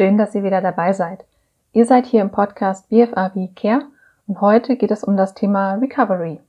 Schön, dass ihr wieder dabei seid. Ihr seid hier im Podcast BFAW Care und heute geht es um das Thema Recovery.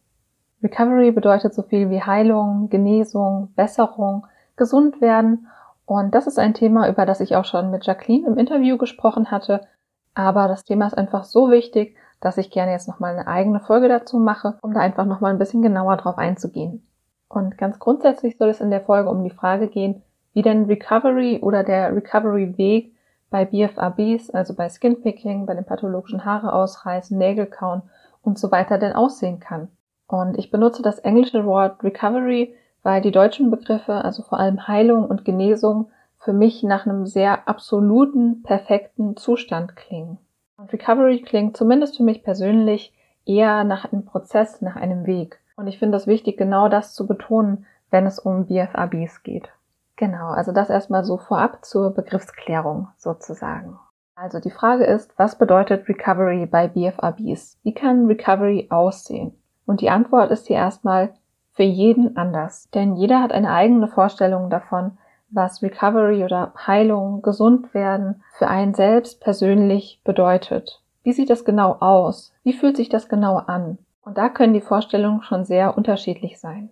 Recovery bedeutet so viel wie Heilung, Genesung, Besserung, gesund werden und das ist ein Thema, über das ich auch schon mit Jacqueline im Interview gesprochen hatte, aber das Thema ist einfach so wichtig, dass ich gerne jetzt nochmal eine eigene Folge dazu mache, um da einfach nochmal ein bisschen genauer drauf einzugehen. Und ganz grundsätzlich soll es in der Folge um die Frage gehen, wie denn Recovery oder der Recovery-Weg bei BFABs, also bei Skinpicking, bei den pathologischen Haare ausreißen, Nägel kauen und so weiter denn aussehen kann. Und ich benutze das englische Wort Recovery, weil die deutschen Begriffe, also vor allem Heilung und Genesung, für mich nach einem sehr absoluten, perfekten Zustand klingen. Und Recovery klingt zumindest für mich persönlich eher nach einem Prozess, nach einem Weg. Und ich finde es wichtig, genau das zu betonen, wenn es um BFABs geht. Genau, also das erstmal so vorab zur Begriffsklärung sozusagen. Also die Frage ist, was bedeutet Recovery bei BFABs? Wie kann Recovery aussehen? Und die Antwort ist hier erstmal für jeden anders. Denn jeder hat eine eigene Vorstellung davon, was Recovery oder Heilung, gesund werden für einen selbst persönlich bedeutet. Wie sieht das genau aus? Wie fühlt sich das genau an? Und da können die Vorstellungen schon sehr unterschiedlich sein.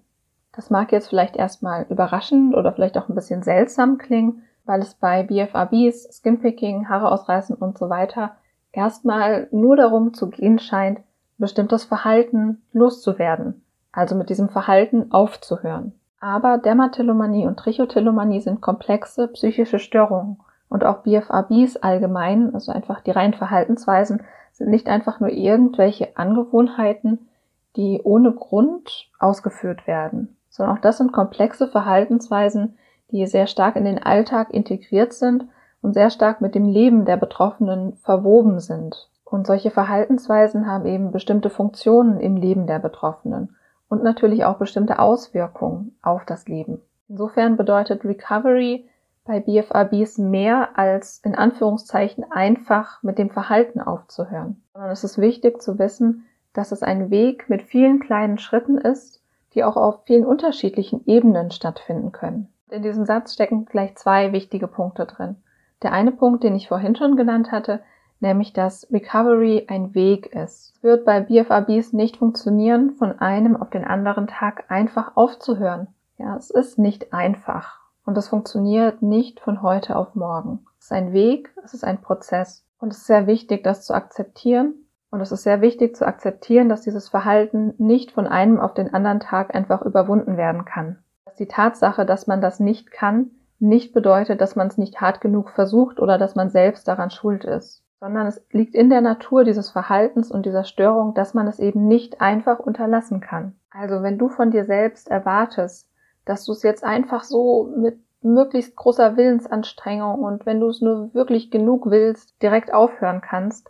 Das mag jetzt vielleicht erstmal überraschend oder vielleicht auch ein bisschen seltsam klingen, weil es bei BFRBs, Skinpicking, Haare ausreißen und so weiter erstmal nur darum zu gehen scheint, bestimmtes Verhalten loszuwerden, also mit diesem Verhalten aufzuhören. Aber Dermatillomanie und Trichotillomanie sind komplexe psychische Störungen und auch BFRBs allgemein, also einfach die reinen Verhaltensweisen, sind nicht einfach nur irgendwelche Angewohnheiten, die ohne Grund ausgeführt werden sondern auch das sind komplexe Verhaltensweisen, die sehr stark in den Alltag integriert sind und sehr stark mit dem Leben der Betroffenen verwoben sind. Und solche Verhaltensweisen haben eben bestimmte Funktionen im Leben der Betroffenen und natürlich auch bestimmte Auswirkungen auf das Leben. Insofern bedeutet Recovery bei BFRBs mehr als in Anführungszeichen einfach mit dem Verhalten aufzuhören, sondern es ist wichtig zu wissen, dass es ein Weg mit vielen kleinen Schritten ist, die auch auf vielen unterschiedlichen Ebenen stattfinden können. In diesem Satz stecken gleich zwei wichtige Punkte drin. Der eine Punkt, den ich vorhin schon genannt hatte, nämlich dass Recovery ein Weg ist. Es wird bei BFABs nicht funktionieren, von einem auf den anderen Tag einfach aufzuhören. Ja, es ist nicht einfach. Und es funktioniert nicht von heute auf morgen. Es ist ein Weg, es ist ein Prozess. Und es ist sehr wichtig, das zu akzeptieren und es ist sehr wichtig zu akzeptieren, dass dieses Verhalten nicht von einem auf den anderen Tag einfach überwunden werden kann. Dass die Tatsache, dass man das nicht kann, nicht bedeutet, dass man es nicht hart genug versucht oder dass man selbst daran schuld ist, sondern es liegt in der Natur dieses Verhaltens und dieser Störung, dass man es eben nicht einfach unterlassen kann. Also wenn du von dir selbst erwartest, dass du es jetzt einfach so mit möglichst großer Willensanstrengung und wenn du es nur wirklich genug willst, direkt aufhören kannst,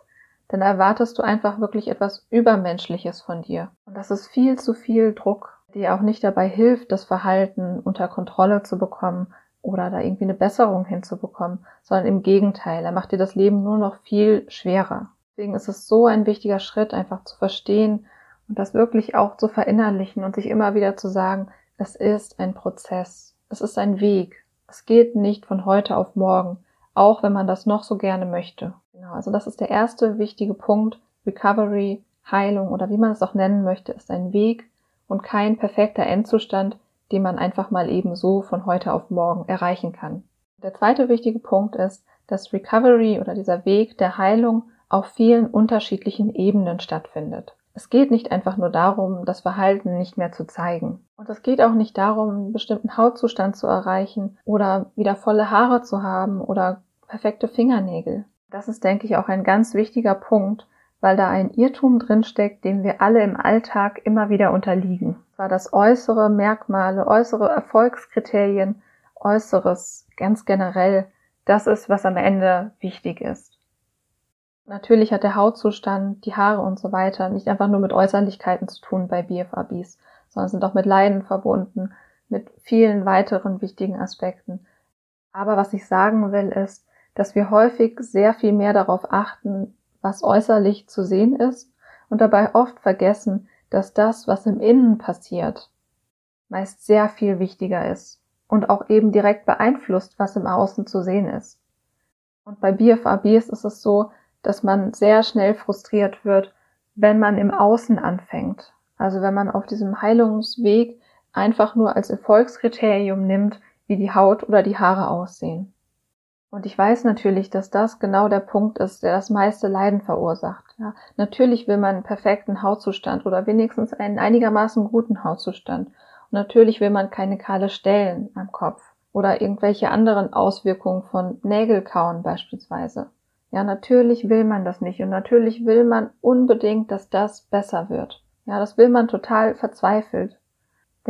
dann erwartest du einfach wirklich etwas Übermenschliches von dir. Und das ist viel zu viel Druck, dir auch nicht dabei hilft, das Verhalten unter Kontrolle zu bekommen oder da irgendwie eine Besserung hinzubekommen, sondern im Gegenteil, er macht dir das Leben nur noch viel schwerer. Deswegen ist es so ein wichtiger Schritt, einfach zu verstehen und das wirklich auch zu verinnerlichen und sich immer wieder zu sagen, es ist ein Prozess, es ist ein Weg, es geht nicht von heute auf morgen, auch wenn man das noch so gerne möchte. Genau, also das ist der erste wichtige Punkt. Recovery, Heilung oder wie man es auch nennen möchte, ist ein Weg und kein perfekter Endzustand, den man einfach mal eben so von heute auf morgen erreichen kann. Der zweite wichtige Punkt ist, dass Recovery oder dieser Weg der Heilung auf vielen unterschiedlichen Ebenen stattfindet. Es geht nicht einfach nur darum, das Verhalten nicht mehr zu zeigen. Und es geht auch nicht darum, einen bestimmten Hautzustand zu erreichen oder wieder volle Haare zu haben oder perfekte Fingernägel. Das ist, denke ich, auch ein ganz wichtiger Punkt, weil da ein Irrtum drinsteckt, dem wir alle im Alltag immer wieder unterliegen. Zwar das äußere Merkmale, äußere Erfolgskriterien, äußeres ganz generell, das ist, was am Ende wichtig ist. Natürlich hat der Hautzustand, die Haare und so weiter nicht einfach nur mit Äußerlichkeiten zu tun bei BFABs, sondern sind auch mit Leiden verbunden, mit vielen weiteren wichtigen Aspekten. Aber was ich sagen will, ist, dass wir häufig sehr viel mehr darauf achten, was äußerlich zu sehen ist und dabei oft vergessen, dass das, was im Innen passiert, meist sehr viel wichtiger ist und auch eben direkt beeinflusst, was im Außen zu sehen ist. Und bei BFABs ist es so, dass man sehr schnell frustriert wird, wenn man im Außen anfängt. Also wenn man auf diesem Heilungsweg einfach nur als Erfolgskriterium nimmt, wie die Haut oder die Haare aussehen. Und ich weiß natürlich, dass das genau der Punkt ist, der das meiste Leiden verursacht. Ja, natürlich will man einen perfekten Hautzustand oder wenigstens einen einigermaßen guten Hautzustand. Und natürlich will man keine kahle Stellen am Kopf oder irgendwelche anderen Auswirkungen von Nägelkauen beispielsweise. Ja, natürlich will man das nicht und natürlich will man unbedingt, dass das besser wird. Ja, das will man total verzweifelt.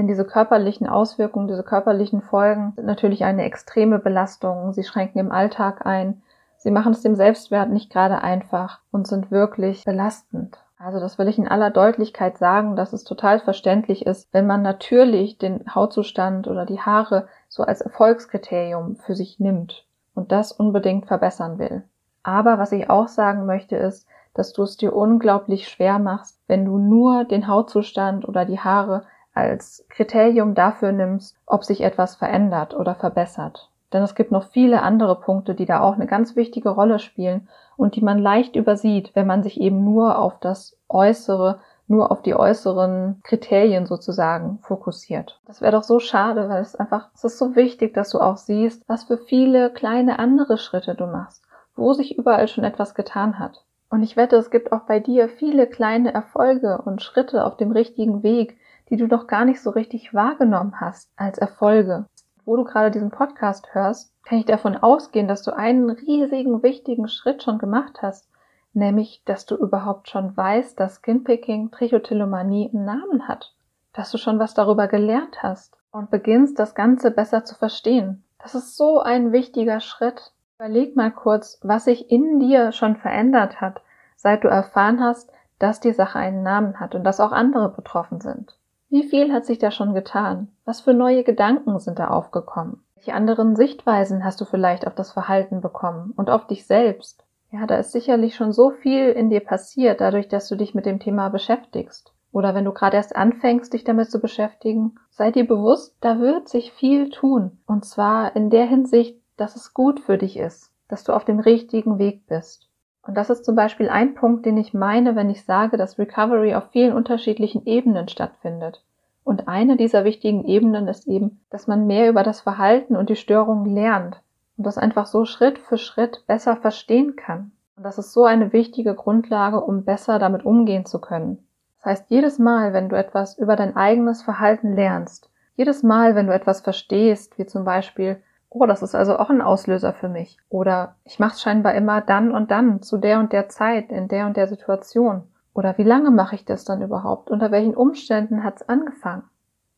Denn diese körperlichen Auswirkungen, diese körperlichen Folgen sind natürlich eine extreme Belastung. Sie schränken im Alltag ein. Sie machen es dem Selbstwert nicht gerade einfach und sind wirklich belastend. Also das will ich in aller Deutlichkeit sagen, dass es total verständlich ist, wenn man natürlich den Hautzustand oder die Haare so als Erfolgskriterium für sich nimmt und das unbedingt verbessern will. Aber was ich auch sagen möchte ist, dass du es dir unglaublich schwer machst, wenn du nur den Hautzustand oder die Haare als Kriterium dafür nimmst, ob sich etwas verändert oder verbessert. Denn es gibt noch viele andere Punkte, die da auch eine ganz wichtige Rolle spielen und die man leicht übersieht, wenn man sich eben nur auf das Äußere, nur auf die äußeren Kriterien sozusagen fokussiert. Das wäre doch so schade, weil es einfach, es ist so wichtig, dass du auch siehst, was für viele kleine andere Schritte du machst, wo sich überall schon etwas getan hat. Und ich wette, es gibt auch bei dir viele kleine Erfolge und Schritte auf dem richtigen Weg, die du doch gar nicht so richtig wahrgenommen hast als Erfolge. Wo du gerade diesen Podcast hörst, kann ich davon ausgehen, dass du einen riesigen, wichtigen Schritt schon gemacht hast, nämlich, dass du überhaupt schon weißt, dass Skinpicking Trichotillomanie einen Namen hat, dass du schon was darüber gelernt hast und beginnst, das Ganze besser zu verstehen. Das ist so ein wichtiger Schritt. Überleg mal kurz, was sich in dir schon verändert hat, seit du erfahren hast, dass die Sache einen Namen hat und dass auch andere betroffen sind. Wie viel hat sich da schon getan? Was für neue Gedanken sind da aufgekommen? Welche anderen Sichtweisen hast du vielleicht auf das Verhalten bekommen und auf dich selbst? Ja, da ist sicherlich schon so viel in dir passiert, dadurch, dass du dich mit dem Thema beschäftigst. Oder wenn du gerade erst anfängst, dich damit zu beschäftigen, sei dir bewusst, da wird sich viel tun. Und zwar in der Hinsicht, dass es gut für dich ist, dass du auf dem richtigen Weg bist. Und das ist zum Beispiel ein Punkt, den ich meine, wenn ich sage, dass Recovery auf vielen unterschiedlichen Ebenen stattfindet. Und eine dieser wichtigen Ebenen ist eben, dass man mehr über das Verhalten und die Störungen lernt und das einfach so Schritt für Schritt besser verstehen kann. Und das ist so eine wichtige Grundlage, um besser damit umgehen zu können. Das heißt, jedes Mal, wenn du etwas über dein eigenes Verhalten lernst, jedes Mal, wenn du etwas verstehst, wie zum Beispiel, oh, das ist also auch ein Auslöser für mich. Oder ich mache es scheinbar immer dann und dann, zu der und der Zeit, in der und der Situation. Oder wie lange mache ich das dann überhaupt? Unter welchen Umständen hat es angefangen?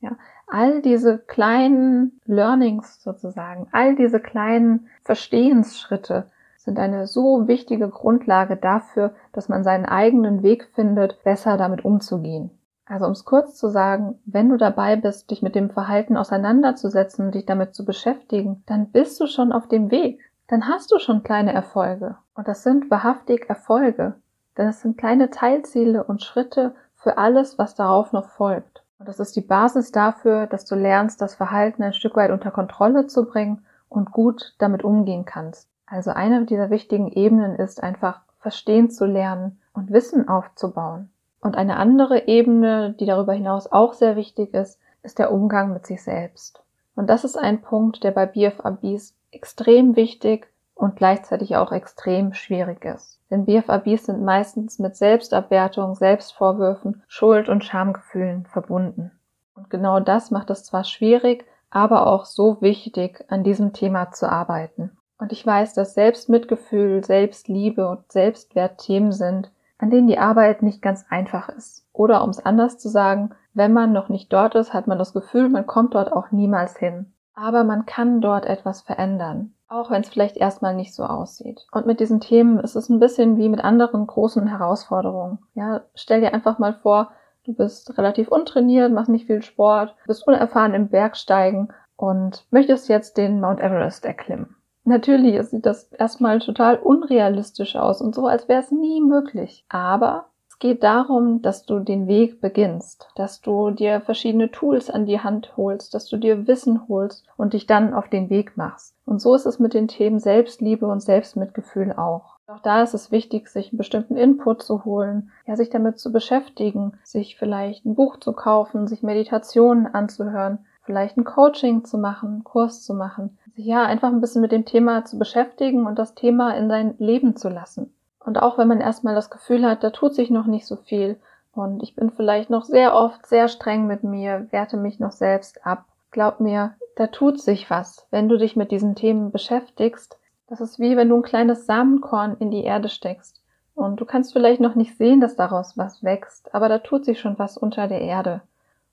Ja, all diese kleinen Learnings sozusagen, all diese kleinen Verstehensschritte sind eine so wichtige Grundlage dafür, dass man seinen eigenen Weg findet, besser damit umzugehen. Also um es kurz zu sagen, wenn du dabei bist, dich mit dem Verhalten auseinanderzusetzen und dich damit zu beschäftigen, dann bist du schon auf dem Weg. Dann hast du schon kleine Erfolge. Und das sind wahrhaftig Erfolge. Denn es sind kleine Teilziele und Schritte für alles, was darauf noch folgt. Und das ist die Basis dafür, dass du lernst, das Verhalten ein Stück weit unter Kontrolle zu bringen und gut damit umgehen kannst. Also eine dieser wichtigen Ebenen ist einfach verstehen zu lernen und Wissen aufzubauen. Und eine andere Ebene, die darüber hinaus auch sehr wichtig ist, ist der Umgang mit sich selbst. Und das ist ein Punkt, der bei BFABs extrem wichtig und gleichzeitig auch extrem schwierig ist. Denn BFABs sind meistens mit Selbstabwertung, Selbstvorwürfen, Schuld und Schamgefühlen verbunden. Und genau das macht es zwar schwierig, aber auch so wichtig, an diesem Thema zu arbeiten. Und ich weiß, dass Selbstmitgefühl, Selbstliebe und Selbstwert Themen sind, an denen die Arbeit nicht ganz einfach ist. Oder um es anders zu sagen, wenn man noch nicht dort ist, hat man das Gefühl, man kommt dort auch niemals hin. Aber man kann dort etwas verändern, auch wenn es vielleicht erstmal nicht so aussieht. Und mit diesen Themen ist es ein bisschen wie mit anderen großen Herausforderungen. Ja, stell dir einfach mal vor, du bist relativ untrainiert, machst nicht viel Sport, bist unerfahren im Bergsteigen und möchtest jetzt den Mount Everest erklimmen. Natürlich sieht das erstmal total unrealistisch aus und so, als wäre es nie möglich. Aber es geht darum, dass du den Weg beginnst, dass du dir verschiedene Tools an die Hand holst, dass du dir Wissen holst und dich dann auf den Weg machst. Und so ist es mit den Themen Selbstliebe und Selbstmitgefühl auch. Auch da ist es wichtig, sich einen bestimmten Input zu holen, ja, sich damit zu beschäftigen, sich vielleicht ein Buch zu kaufen, sich Meditationen anzuhören, vielleicht ein Coaching zu machen, Kurs zu machen. Sich ja, einfach ein bisschen mit dem Thema zu beschäftigen und das Thema in dein Leben zu lassen. Und auch wenn man erstmal das Gefühl hat, da tut sich noch nicht so viel und ich bin vielleicht noch sehr oft sehr streng mit mir, werte mich noch selbst ab. Glaub mir, da tut sich was, wenn du dich mit diesen Themen beschäftigst. Das ist wie wenn du ein kleines Samenkorn in die Erde steckst. Und du kannst vielleicht noch nicht sehen, dass daraus was wächst, aber da tut sich schon was unter der Erde.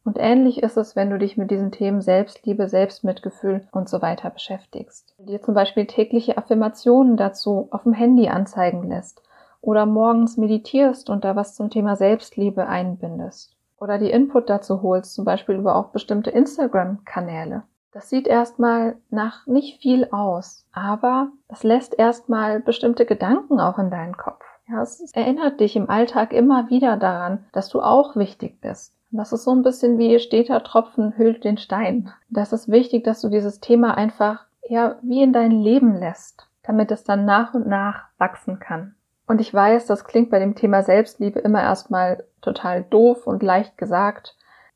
Und ähnlich ist es, wenn du dich mit diesen Themen Selbstliebe, Selbstmitgefühl und so weiter beschäftigst. Dir zum Beispiel tägliche Affirmationen dazu auf dem Handy anzeigen lässt oder morgens meditierst und da was zum Thema Selbstliebe einbindest. Oder die Input dazu holst, zum Beispiel über auch bestimmte Instagram-Kanäle. Das sieht erstmal nach nicht viel aus, aber es lässt erstmal bestimmte Gedanken auch in deinen Kopf. Ja, es erinnert dich im Alltag immer wieder daran, dass du auch wichtig bist. Das ist so ein bisschen wie steter Tropfen hüllt den Stein. Das ist wichtig, dass du dieses Thema einfach ja wie in dein Leben lässt, damit es dann nach und nach wachsen kann. Und ich weiß, das klingt bei dem Thema Selbstliebe immer erstmal total doof und leicht gesagt.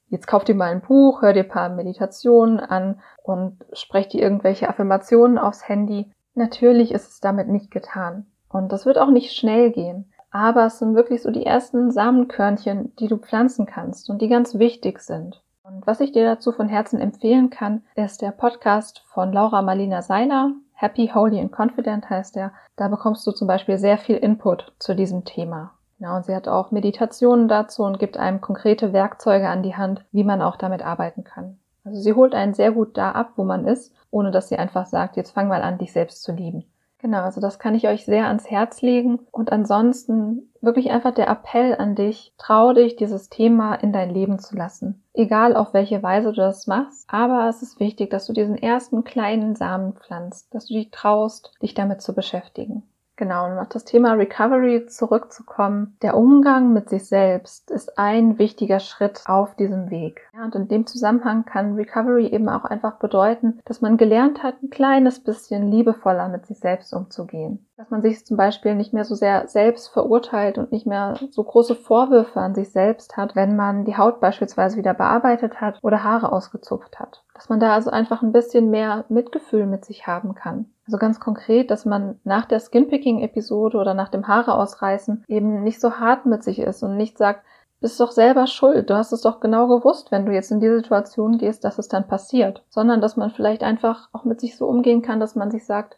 Jetzt kauf dir mal ein Buch, hör dir ein paar Meditationen an und sprech dir irgendwelche Affirmationen aufs Handy. Natürlich ist es damit nicht getan. Und das wird auch nicht schnell gehen. Aber es sind wirklich so die ersten Samenkörnchen, die du pflanzen kannst und die ganz wichtig sind. Und was ich dir dazu von Herzen empfehlen kann, ist der Podcast von Laura Marlina Seiler. Happy, Holy and Confident heißt er. Da bekommst du zum Beispiel sehr viel Input zu diesem Thema. Ja, und sie hat auch Meditationen dazu und gibt einem konkrete Werkzeuge an die Hand, wie man auch damit arbeiten kann. Also sie holt einen sehr gut da ab, wo man ist, ohne dass sie einfach sagt, jetzt fang mal an, dich selbst zu lieben. Genau, also das kann ich euch sehr ans Herz legen. Und ansonsten wirklich einfach der Appell an dich, trau dich, dieses Thema in dein Leben zu lassen. Egal auf welche Weise du das machst, aber es ist wichtig, dass du diesen ersten kleinen Samen pflanzt, dass du dich traust, dich damit zu beschäftigen. Genau, um auf das Thema Recovery zurückzukommen. Der Umgang mit sich selbst ist ein wichtiger Schritt auf diesem Weg. Ja, und in dem Zusammenhang kann Recovery eben auch einfach bedeuten, dass man gelernt hat, ein kleines bisschen liebevoller mit sich selbst umzugehen. Dass man sich zum Beispiel nicht mehr so sehr selbst verurteilt und nicht mehr so große Vorwürfe an sich selbst hat, wenn man die Haut beispielsweise wieder bearbeitet hat oder Haare ausgezupft hat. Dass man da also einfach ein bisschen mehr Mitgefühl mit sich haben kann. Also ganz konkret, dass man nach der Skinpicking-Episode oder nach dem Haare ausreißen eben nicht so hart mit sich ist und nicht sagt, bist doch selber schuld, du hast es doch genau gewusst, wenn du jetzt in die Situation gehst, dass es dann passiert, sondern dass man vielleicht einfach auch mit sich so umgehen kann, dass man sich sagt,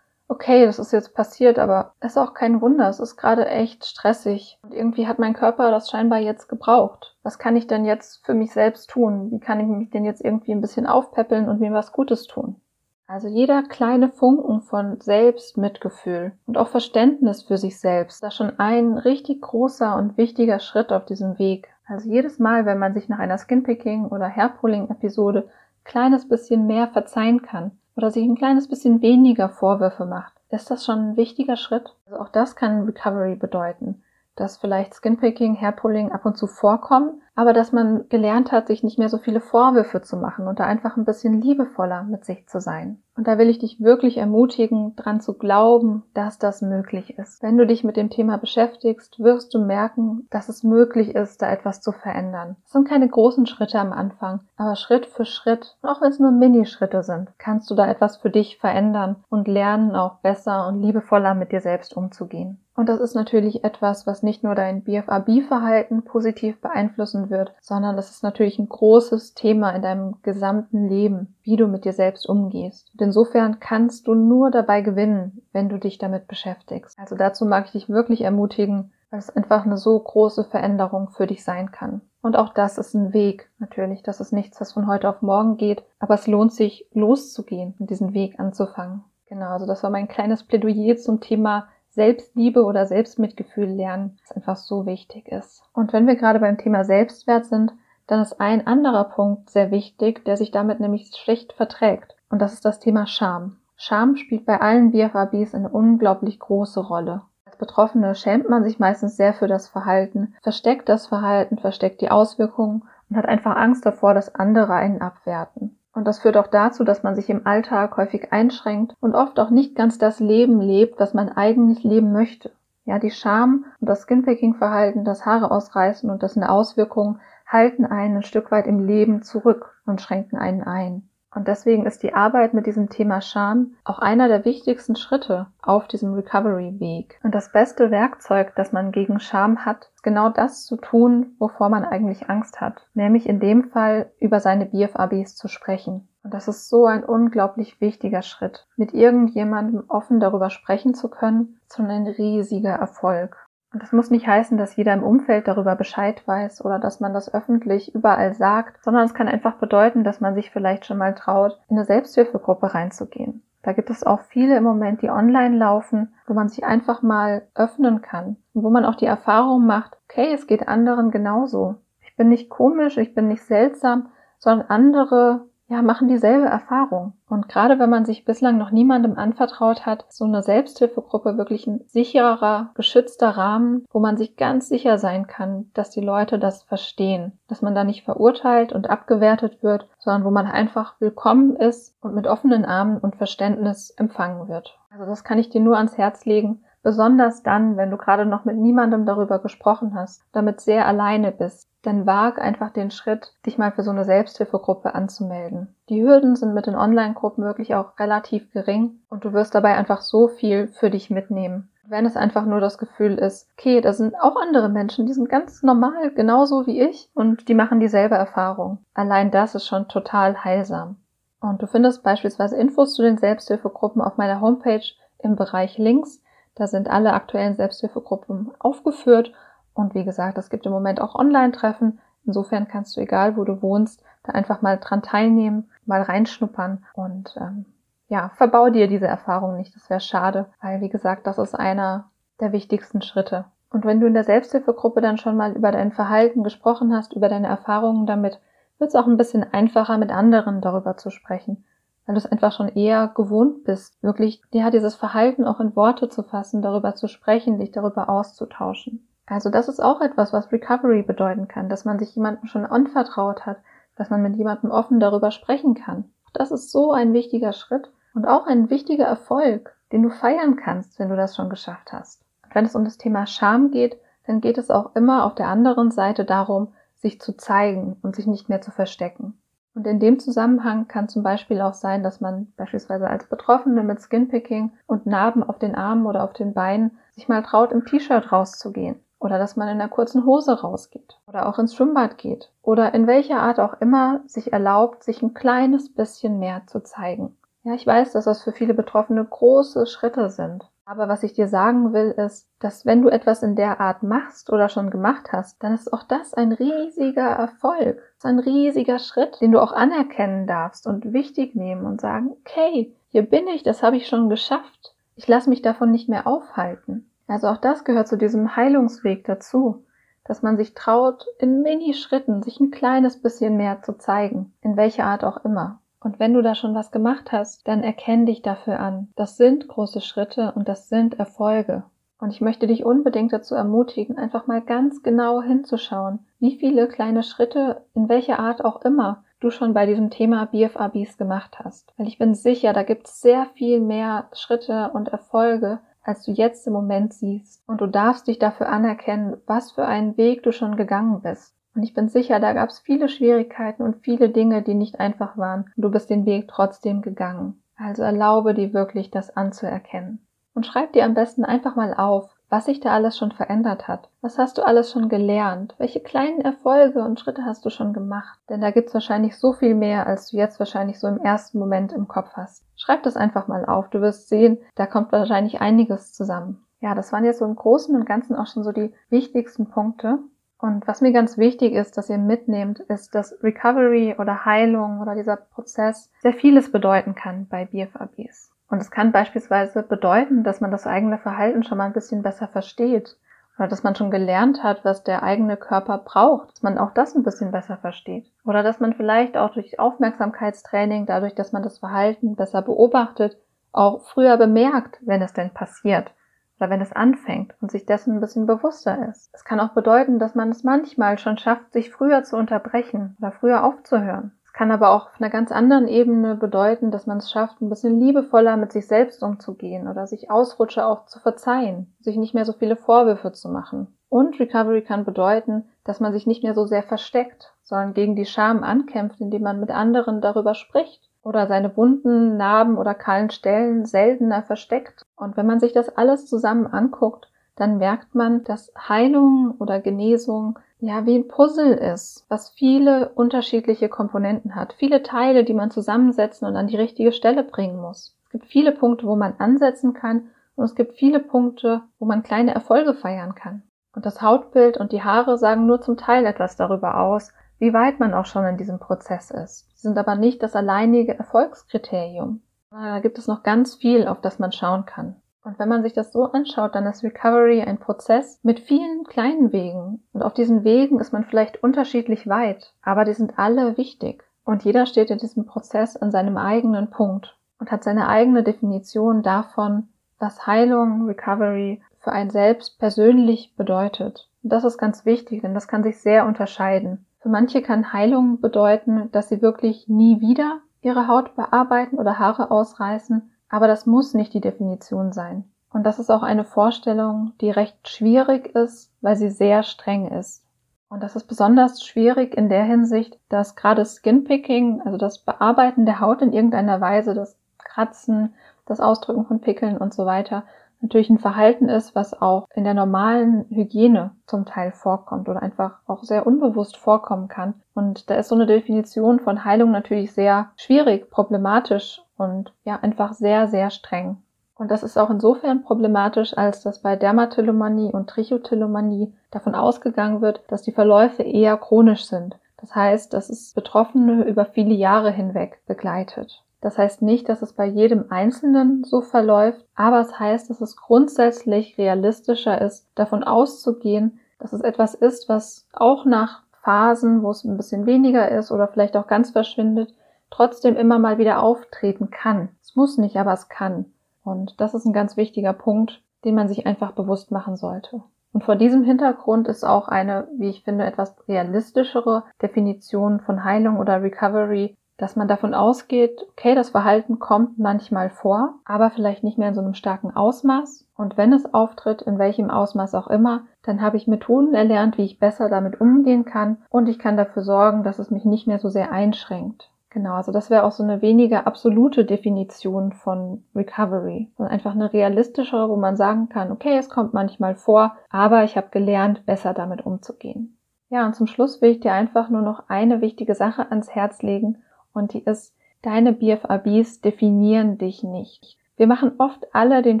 okay, das ist jetzt passiert, aber es ist auch kein Wunder, es ist gerade echt stressig und irgendwie hat mein Körper das scheinbar jetzt gebraucht. Was kann ich denn jetzt für mich selbst tun? Wie kann ich mich denn jetzt irgendwie ein bisschen aufpäppeln und mir was Gutes tun? Also jeder kleine Funken von Selbstmitgefühl und auch Verständnis für sich selbst, da schon ein richtig großer und wichtiger Schritt auf diesem Weg. Also jedes Mal, wenn man sich nach einer Skinpicking oder Hairpulling Episode kleines bisschen mehr verzeihen kann oder sich ein kleines bisschen weniger Vorwürfe macht, ist das schon ein wichtiger Schritt. Also auch das kann Recovery bedeuten dass vielleicht Skinpicking, Hairpulling ab und zu vorkommen, aber dass man gelernt hat, sich nicht mehr so viele Vorwürfe zu machen und da einfach ein bisschen liebevoller mit sich zu sein. Und da will ich dich wirklich ermutigen, dran zu glauben, dass das möglich ist. Wenn du dich mit dem Thema beschäftigst, wirst du merken, dass es möglich ist, da etwas zu verändern. Es sind keine großen Schritte am Anfang, aber Schritt für Schritt, auch wenn es nur Minischritte sind, kannst du da etwas für dich verändern und lernen, auch besser und liebevoller mit dir selbst umzugehen. Und das ist natürlich etwas, was nicht nur dein BFAB-Verhalten positiv beeinflussen wird, sondern das ist natürlich ein großes Thema in deinem gesamten Leben, wie du mit dir selbst umgehst. Und insofern kannst du nur dabei gewinnen, wenn du dich damit beschäftigst. Also dazu mag ich dich wirklich ermutigen, weil es einfach eine so große Veränderung für dich sein kann. Und auch das ist ein Weg, natürlich. Das ist nichts, was von heute auf morgen geht, aber es lohnt sich, loszugehen und diesen Weg anzufangen. Genau, also das war mein kleines Plädoyer zum Thema Selbstliebe oder Selbstmitgefühl lernen, was einfach so wichtig ist. Und wenn wir gerade beim Thema Selbstwert sind, dann ist ein anderer Punkt sehr wichtig, der sich damit nämlich schlecht verträgt. Und das ist das Thema Scham. Scham spielt bei allen BFABs eine unglaublich große Rolle. Als Betroffene schämt man sich meistens sehr für das Verhalten, versteckt das Verhalten, versteckt die Auswirkungen und hat einfach Angst davor, dass andere einen abwerten. Und das führt auch dazu, dass man sich im Alltag häufig einschränkt und oft auch nicht ganz das Leben lebt, was man eigentlich leben möchte. Ja, die Scham und das Skinpicking-Verhalten, das Haare ausreißen und das eine Auswirkung halten einen ein Stück weit im Leben zurück und schränken einen ein. Und deswegen ist die Arbeit mit diesem Thema Scham auch einer der wichtigsten Schritte auf diesem Recovery-Weg. Und das beste Werkzeug, das man gegen Scham hat, ist genau das zu tun, wovor man eigentlich Angst hat. Nämlich in dem Fall über seine BFABs zu sprechen. Und das ist so ein unglaublich wichtiger Schritt. Mit irgendjemandem offen darüber sprechen zu können, ist schon ein riesiger Erfolg. Und das muss nicht heißen, dass jeder im Umfeld darüber Bescheid weiß oder dass man das öffentlich überall sagt, sondern es kann einfach bedeuten, dass man sich vielleicht schon mal traut, in eine Selbsthilfegruppe reinzugehen. Da gibt es auch viele im Moment, die online laufen, wo man sich einfach mal öffnen kann und wo man auch die Erfahrung macht, okay, es geht anderen genauso. Ich bin nicht komisch, ich bin nicht seltsam, sondern andere ja, machen dieselbe Erfahrung. Und gerade wenn man sich bislang noch niemandem anvertraut hat, so eine Selbsthilfegruppe wirklich ein sicherer, geschützter Rahmen, wo man sich ganz sicher sein kann, dass die Leute das verstehen, dass man da nicht verurteilt und abgewertet wird, sondern wo man einfach willkommen ist und mit offenen Armen und Verständnis empfangen wird. Also das kann ich dir nur ans Herz legen, besonders dann, wenn du gerade noch mit niemandem darüber gesprochen hast, damit sehr alleine bist dann wag einfach den Schritt, dich mal für so eine Selbsthilfegruppe anzumelden. Die Hürden sind mit den Online-Gruppen wirklich auch relativ gering und du wirst dabei einfach so viel für dich mitnehmen. Wenn es einfach nur das Gefühl ist, okay, da sind auch andere Menschen, die sind ganz normal, genauso wie ich und die machen dieselbe Erfahrung. Allein das ist schon total heilsam. Und du findest beispielsweise Infos zu den Selbsthilfegruppen auf meiner Homepage im Bereich Links. Da sind alle aktuellen Selbsthilfegruppen aufgeführt und wie gesagt, es gibt im Moment auch Online-Treffen. Insofern kannst du, egal wo du wohnst, da einfach mal dran teilnehmen, mal reinschnuppern und ähm, ja, verbau dir diese Erfahrung nicht. Das wäre schade, weil wie gesagt, das ist einer der wichtigsten Schritte. Und wenn du in der Selbsthilfegruppe dann schon mal über dein Verhalten gesprochen hast, über deine Erfahrungen damit, wird es auch ein bisschen einfacher, mit anderen darüber zu sprechen, weil du es einfach schon eher gewohnt bist, wirklich ja dieses Verhalten auch in Worte zu fassen, darüber zu sprechen, dich darüber auszutauschen. Also das ist auch etwas, was Recovery bedeuten kann, dass man sich jemandem schon anvertraut hat, dass man mit jemandem offen darüber sprechen kann. Das ist so ein wichtiger Schritt und auch ein wichtiger Erfolg, den du feiern kannst, wenn du das schon geschafft hast. Und wenn es um das Thema Scham geht, dann geht es auch immer auf der anderen Seite darum, sich zu zeigen und sich nicht mehr zu verstecken. Und in dem Zusammenhang kann zum Beispiel auch sein, dass man beispielsweise als Betroffene mit Skinpicking und Narben auf den Armen oder auf den Beinen sich mal traut, im T-Shirt rauszugehen oder dass man in einer kurzen Hose rausgeht oder auch ins Schwimmbad geht oder in welcher Art auch immer sich erlaubt, sich ein kleines bisschen mehr zu zeigen. Ja, ich weiß, dass das für viele Betroffene große Schritte sind. Aber was ich dir sagen will, ist, dass wenn du etwas in der Art machst oder schon gemacht hast, dann ist auch das ein riesiger Erfolg. Ein riesiger Schritt, den du auch anerkennen darfst und wichtig nehmen und sagen, okay, hier bin ich, das habe ich schon geschafft. Ich lasse mich davon nicht mehr aufhalten. Also auch das gehört zu diesem Heilungsweg dazu, dass man sich traut, in Mini-Schritten sich ein kleines bisschen mehr zu zeigen, in welcher Art auch immer. Und wenn du da schon was gemacht hast, dann erkenn dich dafür an. Das sind große Schritte und das sind Erfolge. Und ich möchte dich unbedingt dazu ermutigen, einfach mal ganz genau hinzuschauen, wie viele kleine Schritte, in welcher Art auch immer, du schon bei diesem Thema BFABs gemacht hast. Weil ich bin sicher, da gibt es sehr viel mehr Schritte und Erfolge, als du jetzt im Moment siehst. Und du darfst dich dafür anerkennen, was für einen Weg du schon gegangen bist. Und ich bin sicher, da gab es viele Schwierigkeiten und viele Dinge, die nicht einfach waren. Und du bist den Weg trotzdem gegangen. Also erlaube dir wirklich, das anzuerkennen. Und schreib dir am besten einfach mal auf, was sich da alles schon verändert hat. Was hast du alles schon gelernt? Welche kleinen Erfolge und Schritte hast du schon gemacht? Denn da gibt's wahrscheinlich so viel mehr, als du jetzt wahrscheinlich so im ersten Moment im Kopf hast. Schreib das einfach mal auf. Du wirst sehen, da kommt wahrscheinlich einiges zusammen. Ja, das waren jetzt so im Großen und Ganzen auch schon so die wichtigsten Punkte. Und was mir ganz wichtig ist, dass ihr mitnehmt, ist, dass Recovery oder Heilung oder dieser Prozess sehr vieles bedeuten kann bei BFABs. Und es kann beispielsweise bedeuten, dass man das eigene Verhalten schon mal ein bisschen besser versteht oder dass man schon gelernt hat, was der eigene Körper braucht, dass man auch das ein bisschen besser versteht. Oder dass man vielleicht auch durch Aufmerksamkeitstraining, dadurch, dass man das Verhalten besser beobachtet, auch früher bemerkt, wenn es denn passiert. Oder wenn es anfängt und sich dessen ein bisschen bewusster ist. Es kann auch bedeuten, dass man es manchmal schon schafft, sich früher zu unterbrechen oder früher aufzuhören. Es kann aber auch auf einer ganz anderen Ebene bedeuten, dass man es schafft, ein bisschen liebevoller mit sich selbst umzugehen oder sich Ausrutsche auch zu verzeihen, sich nicht mehr so viele Vorwürfe zu machen. Und Recovery kann bedeuten, dass man sich nicht mehr so sehr versteckt, sondern gegen die Scham ankämpft, indem man mit anderen darüber spricht oder seine Wunden, Narben oder kahlen Stellen seltener versteckt. Und wenn man sich das alles zusammen anguckt, dann merkt man, dass Heilung oder Genesung ja wie ein Puzzle ist, was viele unterschiedliche Komponenten hat, viele Teile, die man zusammensetzen und an die richtige Stelle bringen muss. Es gibt viele Punkte, wo man ansetzen kann und es gibt viele Punkte, wo man kleine Erfolge feiern kann. Und das Hautbild und die Haare sagen nur zum Teil etwas darüber aus, wie weit man auch schon in diesem Prozess ist. Sie sind aber nicht das alleinige Erfolgskriterium. Da gibt es noch ganz viel, auf das man schauen kann. Und wenn man sich das so anschaut, dann ist Recovery ein Prozess mit vielen kleinen Wegen. Und auf diesen Wegen ist man vielleicht unterschiedlich weit, aber die sind alle wichtig. Und jeder steht in diesem Prozess an seinem eigenen Punkt und hat seine eigene Definition davon, was Heilung, Recovery für einen selbst persönlich bedeutet. Und das ist ganz wichtig, denn das kann sich sehr unterscheiden. Für manche kann Heilung bedeuten, dass sie wirklich nie wieder ihre Haut bearbeiten oder Haare ausreißen, aber das muss nicht die Definition sein. Und das ist auch eine Vorstellung, die recht schwierig ist, weil sie sehr streng ist. Und das ist besonders schwierig in der Hinsicht, dass gerade Skinpicking, also das Bearbeiten der Haut in irgendeiner Weise, das Kratzen, das Ausdrücken von Pickeln und so weiter, natürlich ein Verhalten ist, was auch in der normalen Hygiene zum Teil vorkommt oder einfach auch sehr unbewusst vorkommen kann. Und da ist so eine Definition von Heilung natürlich sehr schwierig, problematisch und ja, einfach sehr, sehr streng. Und das ist auch insofern problematisch, als dass bei Dermatillomanie und Trichotillomanie davon ausgegangen wird, dass die Verläufe eher chronisch sind. Das heißt, dass es Betroffene über viele Jahre hinweg begleitet. Das heißt nicht, dass es bei jedem Einzelnen so verläuft, aber es heißt, dass es grundsätzlich realistischer ist, davon auszugehen, dass es etwas ist, was auch nach Phasen, wo es ein bisschen weniger ist oder vielleicht auch ganz verschwindet, trotzdem immer mal wieder auftreten kann. Es muss nicht, aber es kann. Und das ist ein ganz wichtiger Punkt, den man sich einfach bewusst machen sollte. Und vor diesem Hintergrund ist auch eine, wie ich finde, etwas realistischere Definition von Heilung oder Recovery dass man davon ausgeht, okay, das Verhalten kommt manchmal vor, aber vielleicht nicht mehr in so einem starken Ausmaß. Und wenn es auftritt, in welchem Ausmaß auch immer, dann habe ich Methoden erlernt, wie ich besser damit umgehen kann und ich kann dafür sorgen, dass es mich nicht mehr so sehr einschränkt. Genau, also das wäre auch so eine weniger absolute Definition von Recovery, sondern einfach eine realistischere, wo man sagen kann, okay, es kommt manchmal vor, aber ich habe gelernt, besser damit umzugehen. Ja, und zum Schluss will ich dir einfach nur noch eine wichtige Sache ans Herz legen, und die ist, deine BFABs definieren dich nicht. Wir machen oft alle den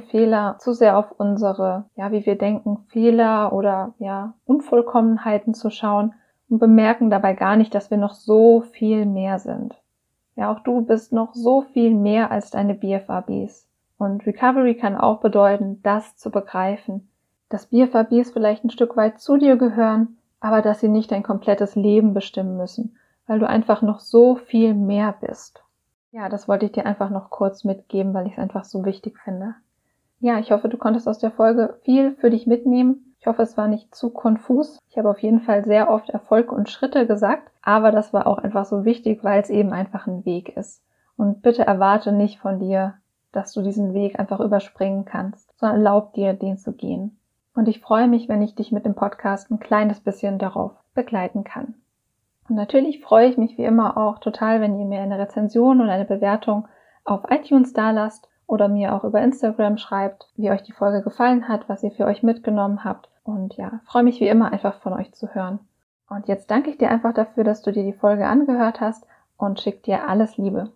Fehler, zu sehr auf unsere, ja, wie wir denken, Fehler oder, ja, Unvollkommenheiten zu schauen und bemerken dabei gar nicht, dass wir noch so viel mehr sind. Ja, auch du bist noch so viel mehr als deine BFABs. Und Recovery kann auch bedeuten, das zu begreifen, dass BFABs vielleicht ein Stück weit zu dir gehören, aber dass sie nicht dein komplettes Leben bestimmen müssen weil du einfach noch so viel mehr bist. Ja, das wollte ich dir einfach noch kurz mitgeben, weil ich es einfach so wichtig finde. Ja, ich hoffe, du konntest aus der Folge viel für dich mitnehmen. Ich hoffe, es war nicht zu konfus. Ich habe auf jeden Fall sehr oft Erfolge und Schritte gesagt, aber das war auch einfach so wichtig, weil es eben einfach ein Weg ist. Und bitte erwarte nicht von dir, dass du diesen Weg einfach überspringen kannst, sondern erlaub dir, den zu gehen. Und ich freue mich, wenn ich dich mit dem Podcast ein kleines bisschen darauf begleiten kann. Und natürlich freue ich mich wie immer auch total, wenn ihr mir eine Rezension oder eine Bewertung auf iTunes da lasst oder mir auch über Instagram schreibt, wie euch die Folge gefallen hat, was ihr für euch mitgenommen habt. Und ja, freue mich wie immer einfach von euch zu hören. Und jetzt danke ich dir einfach dafür, dass du dir die Folge angehört hast und schick dir alles Liebe.